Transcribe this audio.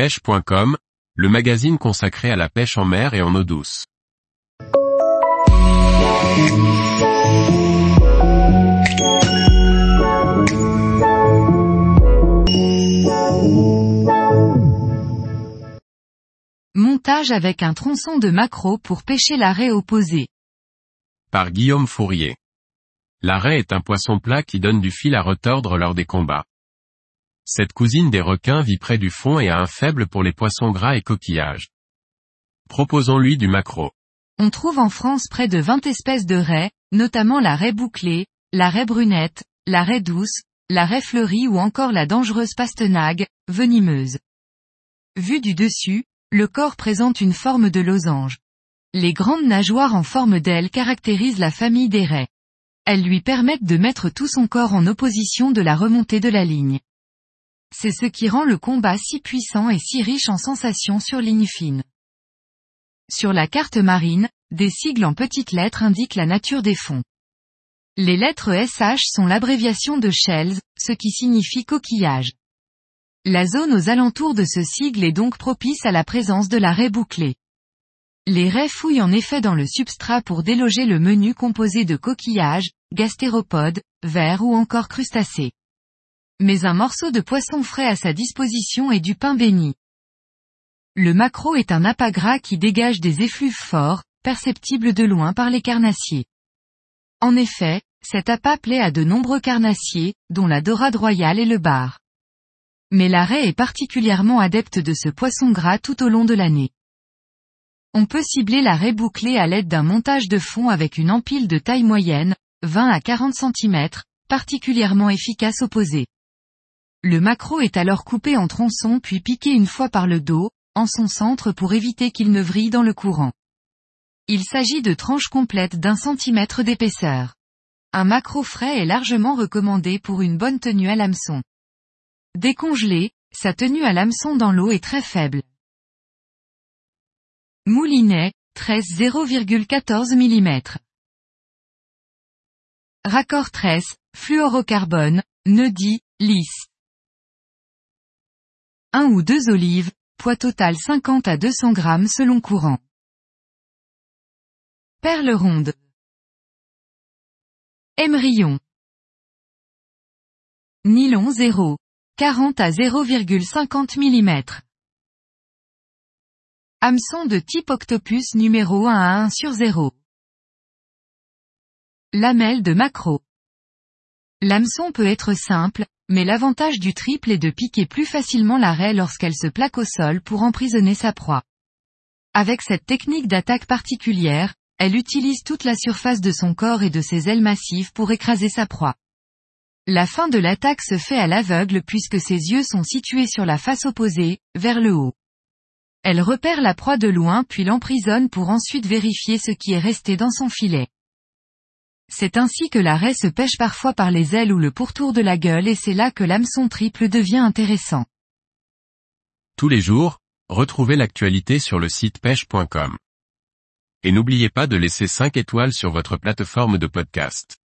pêche.com, le magazine consacré à la pêche en mer et en eau douce. Montage avec un tronçon de maquereau pour pêcher l'arrêt opposé. Par Guillaume Fourier. L'arrêt est un poisson plat qui donne du fil à retordre lors des combats. Cette cousine des requins vit près du fond et a un faible pour les poissons gras et coquillages. Proposons-lui du maquereau. On trouve en France près de 20 espèces de raies, notamment la raie bouclée, la raie brunette, la raie douce, la raie fleurie ou encore la dangereuse pastenague, venimeuse. Vu du dessus, le corps présente une forme de losange. Les grandes nageoires en forme d'aile caractérisent la famille des raies. Elles lui permettent de mettre tout son corps en opposition de la remontée de la ligne. C'est ce qui rend le combat si puissant et si riche en sensations sur ligne fine. Sur la carte marine, des sigles en petites lettres indiquent la nature des fonds. Les lettres SH sont l'abréviation de shells, ce qui signifie coquillage. La zone aux alentours de ce sigle est donc propice à la présence de la raie bouclée. Les raies fouillent en effet dans le substrat pour déloger le menu composé de coquillages, gastéropodes, vers ou encore crustacés mais un morceau de poisson frais à sa disposition et du pain béni. Le maquereau est un appât gras qui dégage des effluves forts, perceptibles de loin par les carnassiers. En effet, cet appât plaît à de nombreux carnassiers, dont la dorade royale et le bar. Mais l'arrêt est particulièrement adepte de ce poisson gras tout au long de l'année. On peut cibler la raie bouclée à l'aide d'un montage de fond avec une empile de taille moyenne, 20 à 40 cm, particulièrement efficace opposé. Le maquereau est alors coupé en tronçons puis piqué une fois par le dos, en son centre pour éviter qu'il ne vrille dans le courant. Il s'agit de tranches complètes d'un centimètre d'épaisseur. Un maquereau frais est largement recommandé pour une bonne tenue à l'hameçon. Décongelé, sa tenue à l'hameçon dans l'eau est très faible. Moulinet, 13 0,14 mm. Raccord tresse, fluorocarbone, neudi, lisse. 1 ou 2 olives, poids total 50 à 200 grammes selon courant. Perle ronde. Émerillon. Nylon 0. 40 à 0,50 mm. Hameçon de type octopus numéro 1 à 1 sur 0. Lamelle de macro. L'hameçon peut être simple, mais l'avantage du triple est de piquer plus facilement la raie lorsqu'elle se plaque au sol pour emprisonner sa proie. Avec cette technique d'attaque particulière, elle utilise toute la surface de son corps et de ses ailes massives pour écraser sa proie. La fin de l'attaque se fait à l'aveugle puisque ses yeux sont situés sur la face opposée, vers le haut. Elle repère la proie de loin puis l'emprisonne pour ensuite vérifier ce qui est resté dans son filet. C'est ainsi que la raie se pêche parfois par les ailes ou le pourtour de la gueule et c'est là que l'hameçon triple devient intéressant. Tous les jours, retrouvez l'actualité sur le site pêche.com. Et n'oubliez pas de laisser 5 étoiles sur votre plateforme de podcast.